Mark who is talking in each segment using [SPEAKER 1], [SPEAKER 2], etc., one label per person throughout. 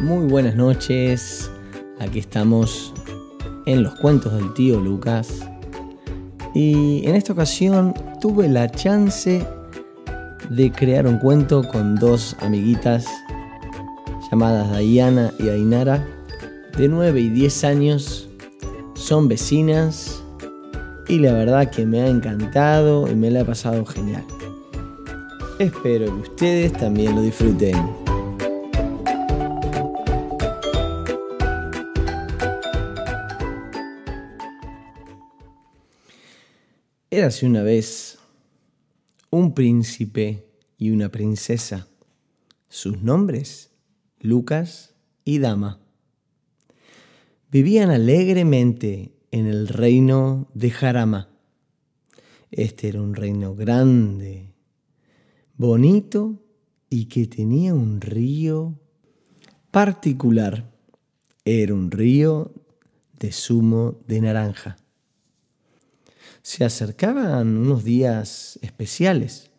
[SPEAKER 1] Muy buenas noches. Aquí estamos en los cuentos del tío Lucas. Y en esta ocasión tuve la chance de crear un cuento con dos amiguitas llamadas Diana y Ainara, de 9 y 10 años. Son vecinas y la verdad que me ha encantado y me la he pasado genial. Espero que ustedes también lo disfruten. Érase una vez un príncipe y una princesa. Sus nombres, Lucas y Dama. Vivían alegremente en el reino de Jarama. Este era un reino grande, bonito y que tenía un río particular. Era un río de zumo de naranja se acercaban unos días especiales.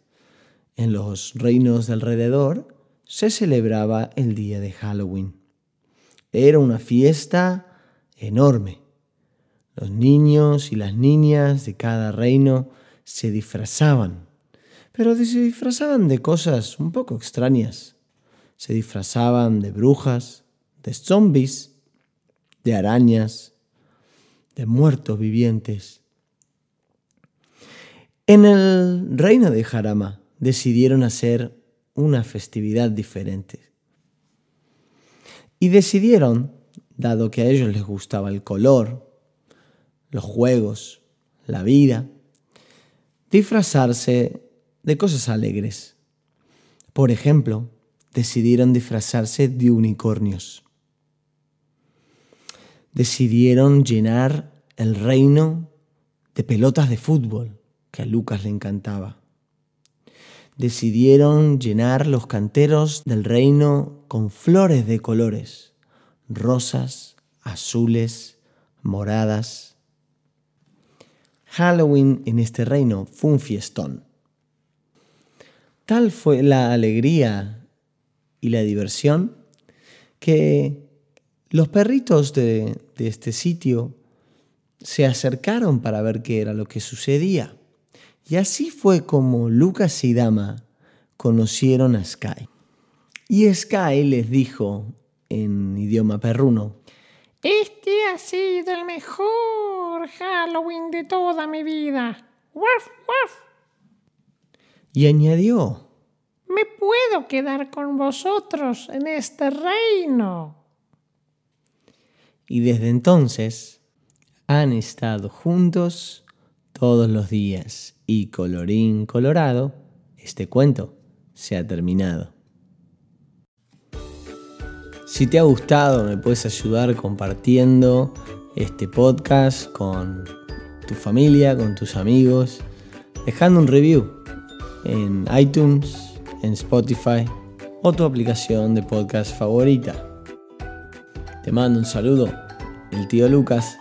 [SPEAKER 1] En los reinos de alrededor se celebraba el día de Halloween. Era una fiesta enorme. Los niños y las niñas de cada reino se disfrazaban, pero se disfrazaban de cosas un poco extrañas. Se disfrazaban de brujas, de zombies, de arañas, de muertos vivientes. En el reino de Jarama decidieron hacer una festividad diferente. Y decidieron, dado que a ellos les gustaba el color, los juegos, la vida, disfrazarse de cosas alegres. Por ejemplo, decidieron disfrazarse de unicornios. Decidieron llenar el reino de pelotas de fútbol que a Lucas le encantaba. Decidieron llenar los canteros del reino con flores de colores, rosas, azules, moradas. Halloween en este reino fue un fiestón. Tal fue la alegría y la diversión que los perritos de, de este sitio se acercaron para ver qué era lo que sucedía. Y así fue como Lucas y Dama conocieron a Sky. Y Sky les dijo en idioma perruno,
[SPEAKER 2] Este ha sido el mejor Halloween de toda mi vida. ¡Waf, waf!
[SPEAKER 1] Y añadió,
[SPEAKER 2] Me puedo quedar con vosotros en este reino.
[SPEAKER 1] Y desde entonces han estado juntos todos los días y colorín colorado, este cuento se ha terminado. Si te ha gustado, me puedes ayudar compartiendo este podcast con tu familia, con tus amigos, dejando un review en iTunes, en Spotify o tu aplicación de podcast favorita. Te mando un saludo, el tío Lucas